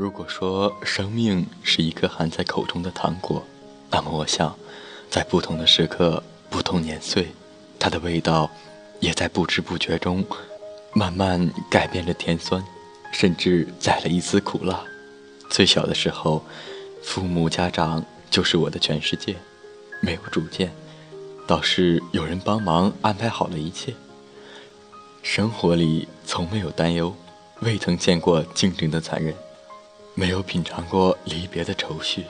如果说生命是一颗含在口中的糖果，那么我想，在不同的时刻、不同年岁，它的味道也在不知不觉中慢慢改变着甜酸，甚至载了一丝苦辣。最小的时候，父母家长就是我的全世界，没有主见，倒是有人帮忙安排好了一切。生活里从没有担忧，未曾见过竞争的残忍，没有品尝过离别的愁绪。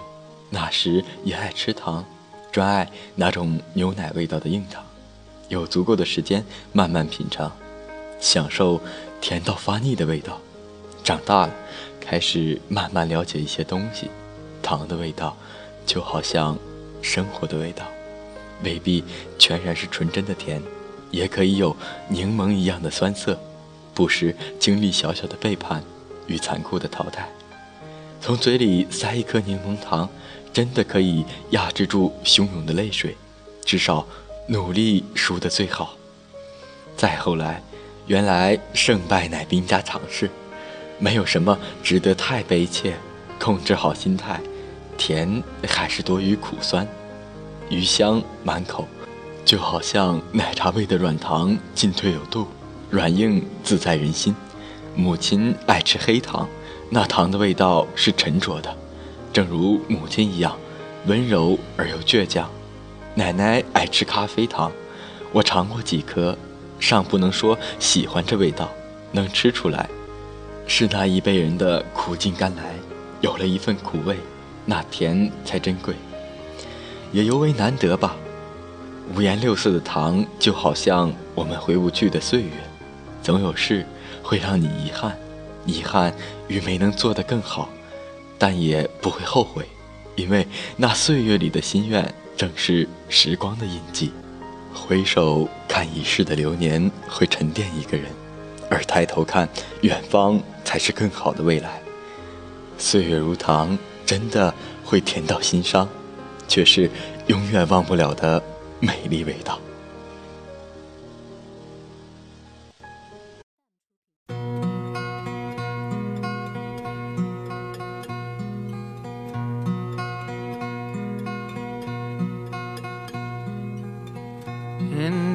那时也爱吃糖，专爱那种牛奶味道的硬糖，有足够的时间慢慢品尝，享受甜到发腻的味道。长大了，开始慢慢了解一些东西，糖的味道就好像生活的味道，未必全然是纯真的甜。也可以有柠檬一样的酸涩，不时经历小小的背叛与残酷的淘汰。从嘴里塞一颗柠檬糖，真的可以压制住汹涌的泪水。至少努力输得最好。再后来，原来胜败乃兵家常事，没有什么值得太悲切。控制好心态，甜还是多于苦酸，余香满口。就好像奶茶味的软糖，进退有度，软硬自在人心。母亲爱吃黑糖，那糖的味道是沉着的，正如母亲一样，温柔而又倔强。奶奶爱吃咖啡糖，我尝过几颗，尚不能说喜欢这味道，能吃出来，是那一辈人的苦尽甘来，有了一份苦味，那甜才珍贵，也尤为难得吧。五颜六色的糖，就好像我们回不去的岁月，总有事会让你遗憾，遗憾与没能做得更好，但也不会后悔，因为那岁月里的心愿正是时光的印记。回首看已逝的流年，会沉淀一个人，而抬头看远方，才是更好的未来。岁月如糖，真的会甜到心伤，却是永远忘不了的。美丽味道。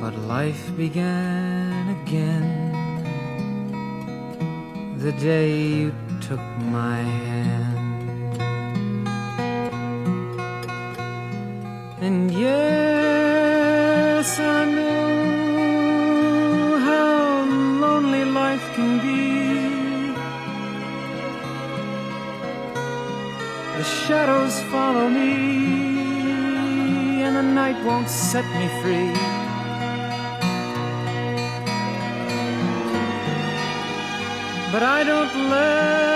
But life began again the day you took my hand. And. Yes, I know how lonely life can be. The shadows follow me, and the night won't set me free. But I don't let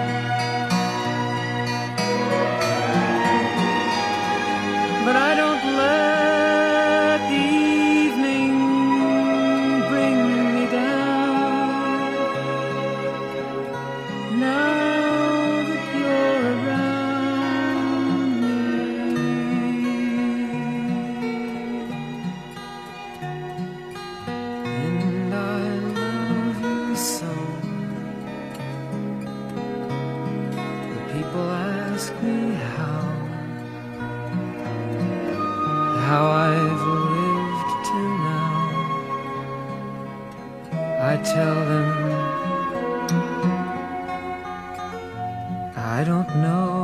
I tell them? I don't know